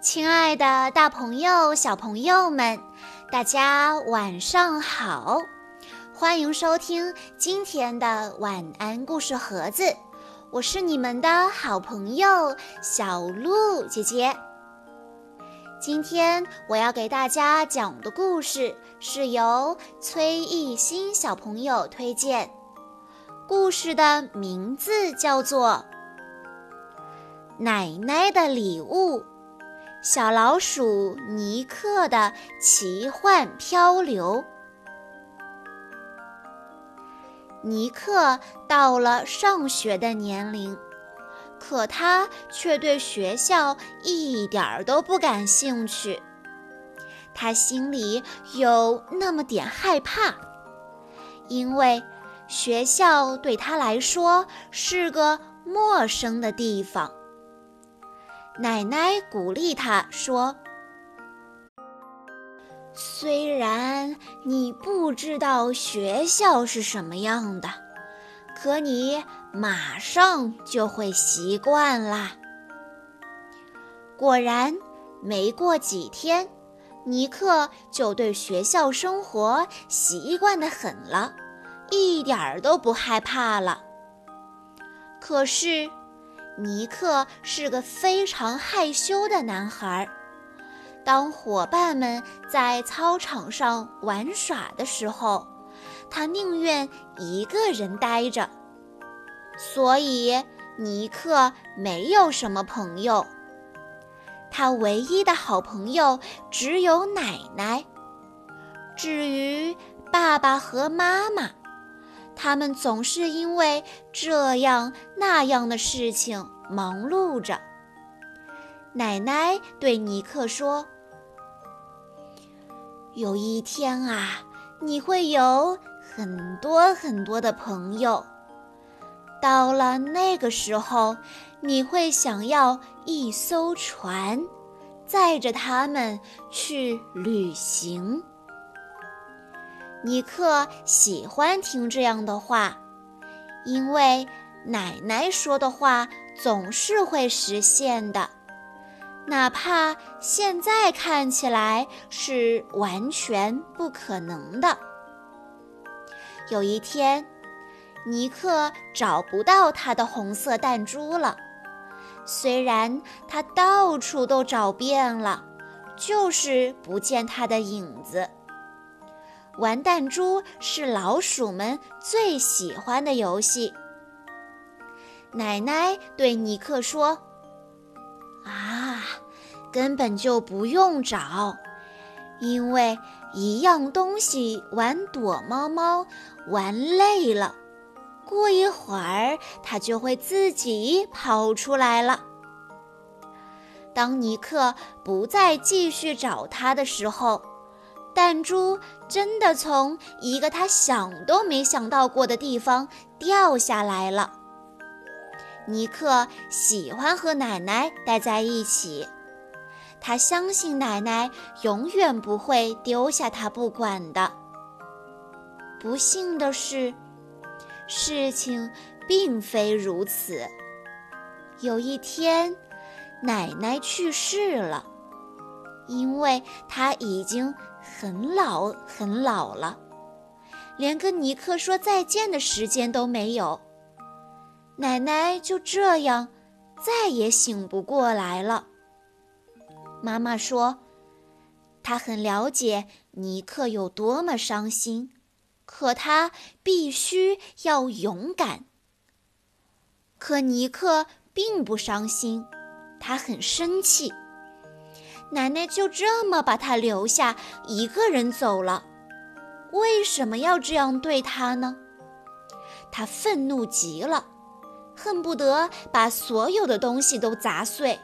亲爱的，大朋友、小朋友们，大家晚上好！欢迎收听今天的晚安故事盒子，我是你们的好朋友小鹿姐姐。今天我要给大家讲的故事是由崔艺新小朋友推荐，故事的名字叫做《奶奶的礼物》。小老鼠尼克的奇幻漂流。尼克到了上学的年龄，可他却对学校一点儿都不感兴趣。他心里有那么点害怕，因为学校对他来说是个陌生的地方。奶奶鼓励他说：“虽然你不知道学校是什么样的，可你马上就会习惯啦。”果然，没过几天，尼克就对学校生活习惯得很了，一点儿都不害怕了。可是，尼克是个非常害羞的男孩。当伙伴们在操场上玩耍的时候，他宁愿一个人待着。所以，尼克没有什么朋友。他唯一的好朋友只有奶奶。至于爸爸和妈妈，他们总是因为这样那样的事情忙碌着。奶奶对尼克说：“有一天啊，你会有很多很多的朋友。到了那个时候，你会想要一艘船，载着他们去旅行。”尼克喜欢听这样的话，因为奶奶说的话总是会实现的，哪怕现在看起来是完全不可能的。有一天，尼克找不到他的红色弹珠了，虽然他到处都找遍了，就是不见他的影子。玩弹珠是老鼠们最喜欢的游戏。奶奶对尼克说：“啊，根本就不用找，因为一样东西玩躲猫猫玩累了，过一会儿它就会自己跑出来了。”当尼克不再继续找它的时候。弹珠真的从一个他想都没想到过的地方掉下来了。尼克喜欢和奶奶待在一起，他相信奶奶永远不会丢下他不管的。不幸的是，事情并非如此。有一天，奶奶去世了，因为她已经。很老很老了，连跟尼克说再见的时间都没有。奶奶就这样再也醒不过来了。妈妈说，她很了解尼克有多么伤心，可他必须要勇敢。可尼克并不伤心，他很生气。奶奶就这么把他留下，一个人走了。为什么要这样对他呢？他愤怒极了，恨不得把所有的东西都砸碎。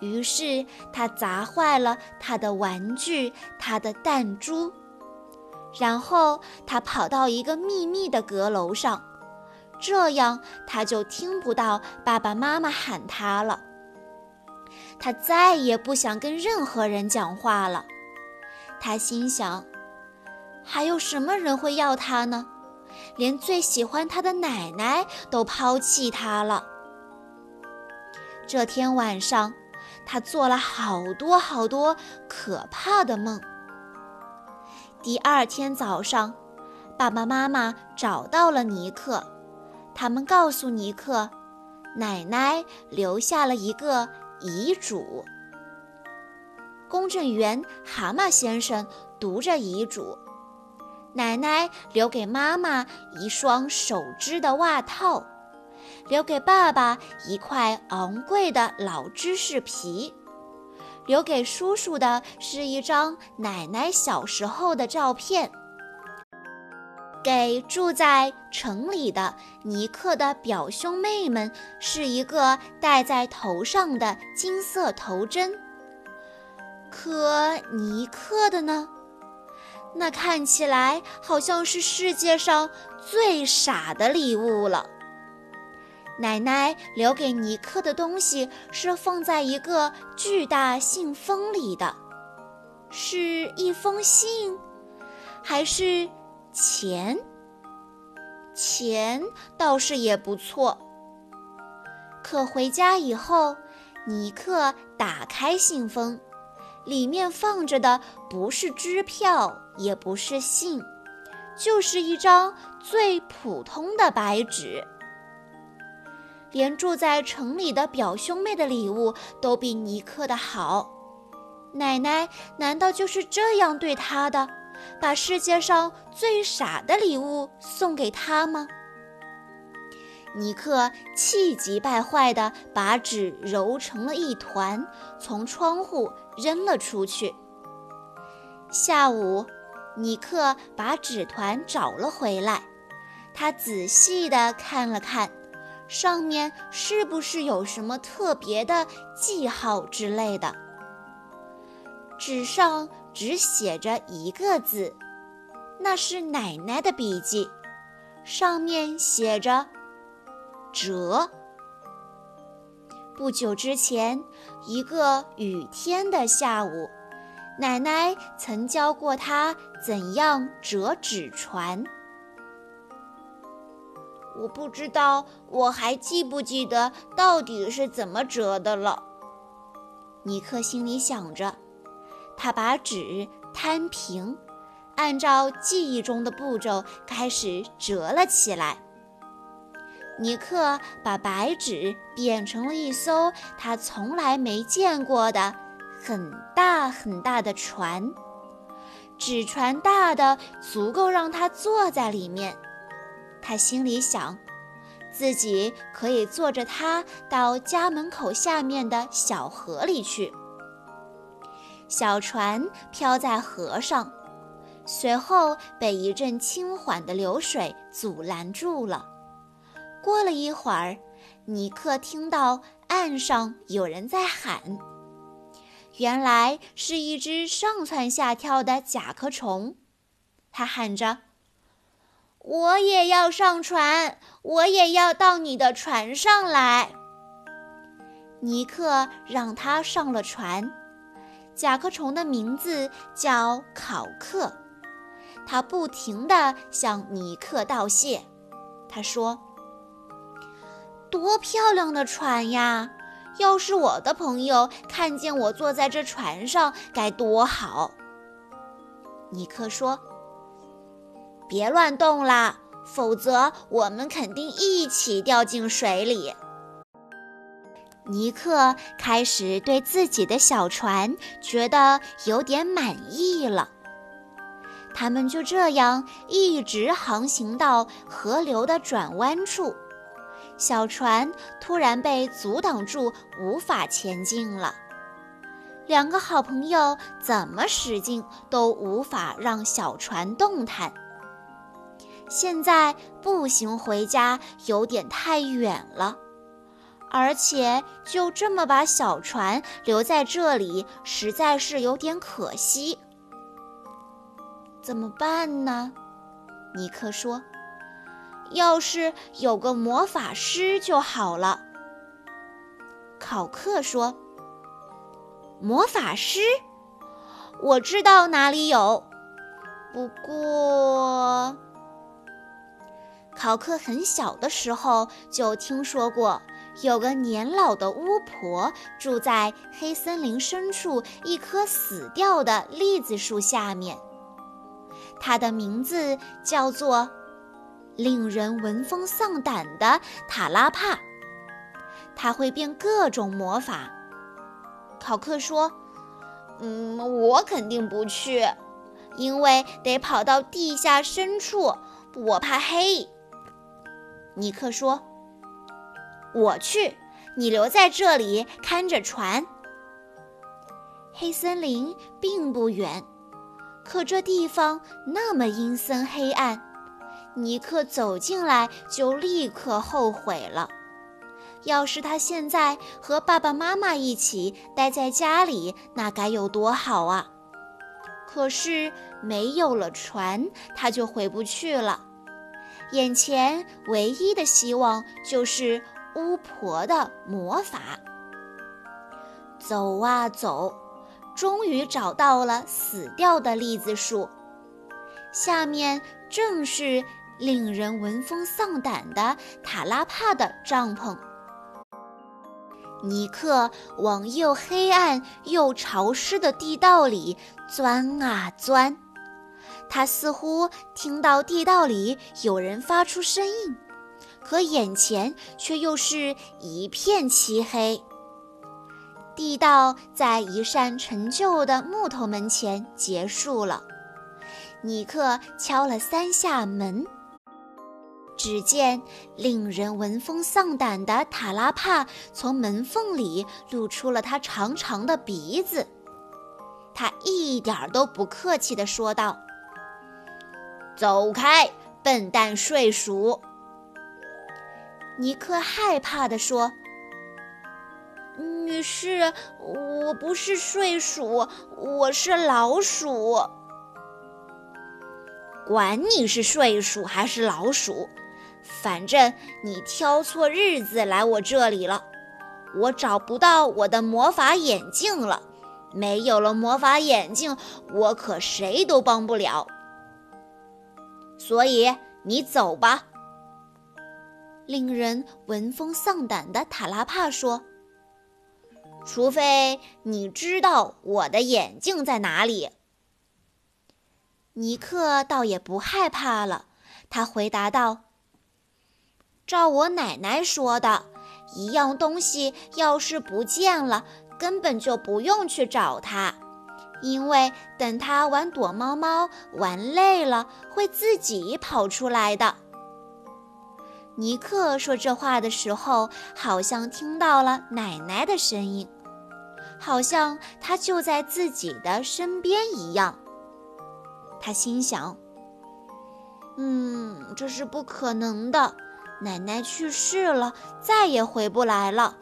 于是他砸坏了他的玩具，他的弹珠。然后他跑到一个秘密的阁楼上，这样他就听不到爸爸妈妈喊他了。他再也不想跟任何人讲话了。他心想：“还有什么人会要他呢？连最喜欢他的奶奶都抛弃他了。”这天晚上，他做了好多好多可怕的梦。第二天早上，爸爸妈妈找到了尼克，他们告诉尼克，奶奶留下了一个遗嘱。公证员蛤蟆先生读着遗嘱：“奶奶留给妈妈一双手织的袜套，留给爸爸一块昂贵的老芝士皮，留给叔叔的是一张奶奶小时候的照片，给住在城里的尼克的表兄妹们是一个戴在头上的金色头针。”可尼克的呢？那看起来好像是世界上最傻的礼物了。奶奶留给尼克的东西是放在一个巨大信封里的，是一封信，还是钱？钱倒是也不错。可回家以后，尼克打开信封。里面放着的不是支票，也不是信，就是一张最普通的白纸。连住在城里的表兄妹的礼物都比尼克的好。奶奶难道就是这样对他的，把世界上最傻的礼物送给他吗？尼克气急败坏地把纸揉成了一团，从窗户扔了出去。下午，尼克把纸团找了回来，他仔细地看了看，上面是不是有什么特别的记号之类的。纸上只写着一个字，那是奶奶的笔记，上面写着。折。不久之前，一个雨天的下午，奶奶曾教过他怎样折纸船。我不知道我还记不记得到底是怎么折的了。尼克心里想着，他把纸摊平，按照记忆中的步骤开始折了起来。尼克把白纸变成了一艘他从来没见过的很大很大的船，纸船大的足够让他坐在里面。他心里想，自己可以坐着它到家门口下面的小河里去。小船漂在河上，随后被一阵轻缓的流水阻拦住了。过了一会儿，尼克听到岸上有人在喊，原来是一只上蹿下跳的甲壳虫。他喊着：“我也要上船，我也要到你的船上来。”尼克让他上了船。甲壳虫的名字叫考克，他不停地向尼克道谢。他说。多漂亮的船呀！要是我的朋友看见我坐在这船上，该多好。尼克说：“别乱动啦，否则我们肯定一起掉进水里。”尼克开始对自己的小船觉得有点满意了。他们就这样一直航行到河流的转弯处。小船突然被阻挡住，无法前进了。两个好朋友怎么使劲都无法让小船动弹。现在步行回家有点太远了，而且就这么把小船留在这里，实在是有点可惜。怎么办呢？尼克说。要是有个魔法师就好了。考克说：“魔法师，我知道哪里有。不过，考克很小的时候就听说过有个年老的巫婆住在黑森林深处一棵死掉的栗子树下面。她的名字叫做令人闻风丧胆的塔拉帕。她会变各种魔法。考克说：“嗯，我肯定不去，因为得跑到地下深处，我怕黑。”尼克说。我去，你留在这里看着船。黑森林并不远，可这地方那么阴森黑暗，尼克走进来就立刻后悔了。要是他现在和爸爸妈妈一起待在家里，那该有多好啊！可是没有了船，他就回不去了。眼前唯一的希望就是。巫婆的魔法。走啊走，终于找到了死掉的栗子树，下面正是令人闻风丧胆的塔拉帕的帐篷。尼克往又黑暗又潮湿的地道里钻啊钻，他似乎听到地道里有人发出声音。可眼前却又是一片漆黑。地道在一扇陈旧的木头门前结束了。尼克敲了三下门，只见令人闻风丧胆的塔拉帕从门缝里露出了他长长的鼻子。他一点都不客气地说道：“走开，笨蛋睡鼠！”尼克害怕地说：“女士，我不是睡鼠，我是老鼠。管你是睡鼠还是老鼠，反正你挑错日子来我这里了。我找不到我的魔法眼镜了，没有了魔法眼镜，我可谁都帮不了。所以你走吧。”令人闻风丧胆的塔拉帕说：“除非你知道我的眼镜在哪里。”尼克倒也不害怕了，他回答道：“照我奶奶说的，一样东西要是不见了，根本就不用去找它，因为等它玩躲猫猫玩累了，会自己跑出来的。”尼克说这话的时候，好像听到了奶奶的声音，好像她就在自己的身边一样。他心想：“嗯，这是不可能的，奶奶去世了，再也回不来了。”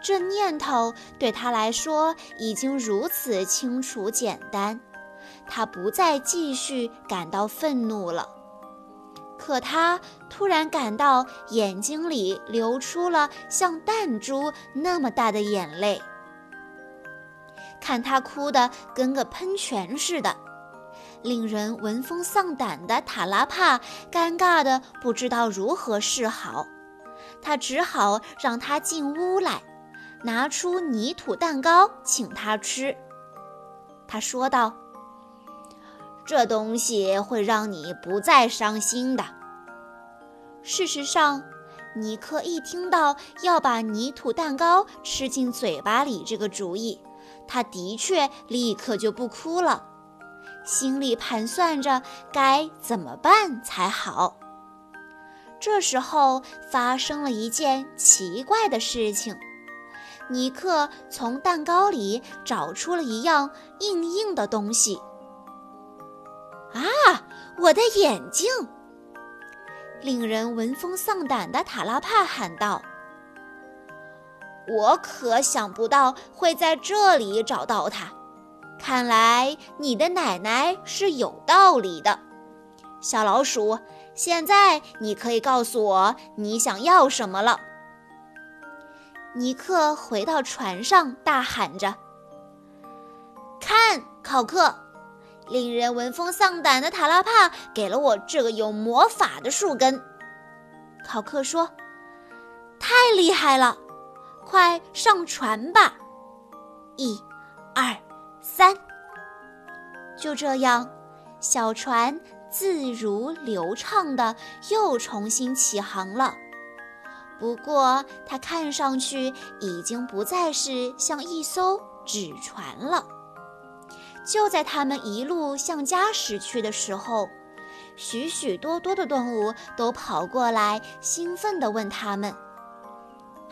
这念头对他来说已经如此清楚简单，他不再继续感到愤怒了。可他突然感到眼睛里流出了像弹珠那么大的眼泪，看他哭得跟个喷泉似的，令人闻风丧胆的塔拉帕尴尬的不知道如何是好。他只好让他进屋来，拿出泥土蛋糕请他吃。他说道。这东西会让你不再伤心的。事实上，尼克一听到要把泥土蛋糕吃进嘴巴里这个主意，他的确立刻就不哭了，心里盘算着该怎么办才好。这时候发生了一件奇怪的事情，尼克从蛋糕里找出了一样硬硬的东西。啊，我的眼睛！令人闻风丧胆的塔拉帕喊道：“我可想不到会在这里找到它。看来你的奶奶是有道理的。小老鼠，现在你可以告诉我你想要什么了。”尼克回到船上，大喊着：“看，考克！”令人闻风丧胆的塔拉帕给了我这个有魔法的树根。考克说：“太厉害了，快上船吧！一、二、三，就这样，小船自如流畅的又重新起航了。不过，它看上去已经不再是像一艘纸船了。就在他们一路向家驶去的时候，许许多多的动物都跑过来，兴奋地问他们：“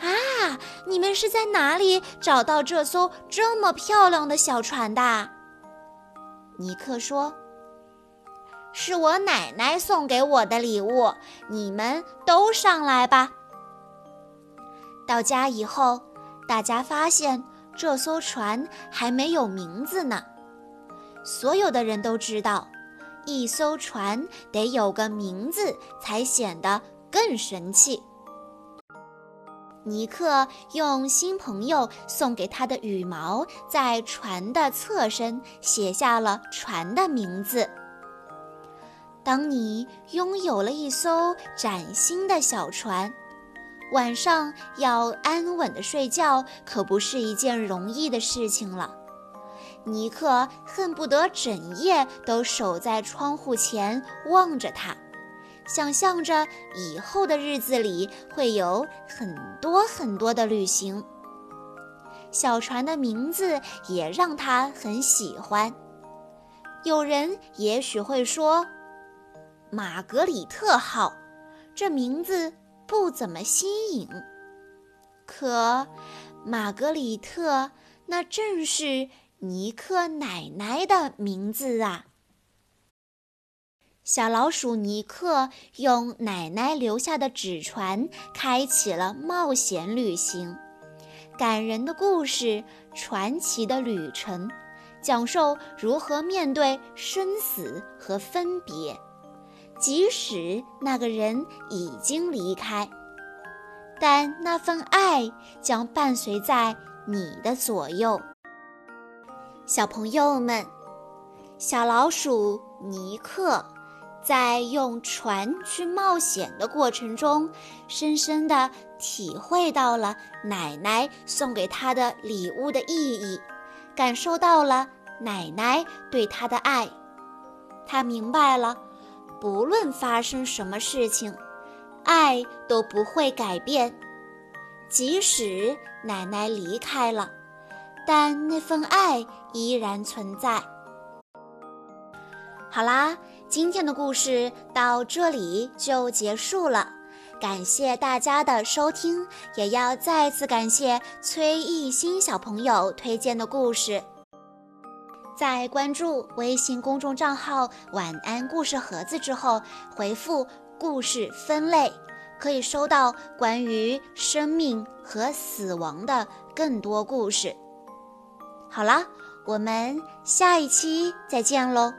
啊，你们是在哪里找到这艘这么漂亮的小船的？”尼克说：“是我奶奶送给我的礼物。你们都上来吧。”到家以后，大家发现这艘船还没有名字呢。所有的人都知道，一艘船得有个名字才显得更神气。尼克用新朋友送给他的羽毛，在船的侧身写下了船的名字。当你拥有了一艘崭新的小船，晚上要安稳的睡觉，可不是一件容易的事情了。尼克恨不得整夜都守在窗户前望着它，想象着以后的日子里会有很多很多的旅行。小船的名字也让他很喜欢。有人也许会说：“玛格里特号，这名字不怎么新颖。”可，玛格里特那正是。尼克奶奶的名字啊！小老鼠尼克用奶奶留下的纸船开启了冒险旅行。感人的故事，传奇的旅程，讲授如何面对生死和分别，即使那个人已经离开，但那份爱将伴随在你的左右。小朋友们，小老鼠尼克在用船去冒险的过程中，深深地体会到了奶奶送给他的礼物的意义，感受到了奶奶对他的爱。他明白了，不论发生什么事情，爱都不会改变，即使奶奶离开了。但那份爱依然存在。好啦，今天的故事到这里就结束了，感谢大家的收听，也要再次感谢崔艺新小朋友推荐的故事。在关注微信公众账号“晚安故事盒子”之后，回复“故事分类”，可以收到关于生命和死亡的更多故事。好啦，我们下一期再见喽。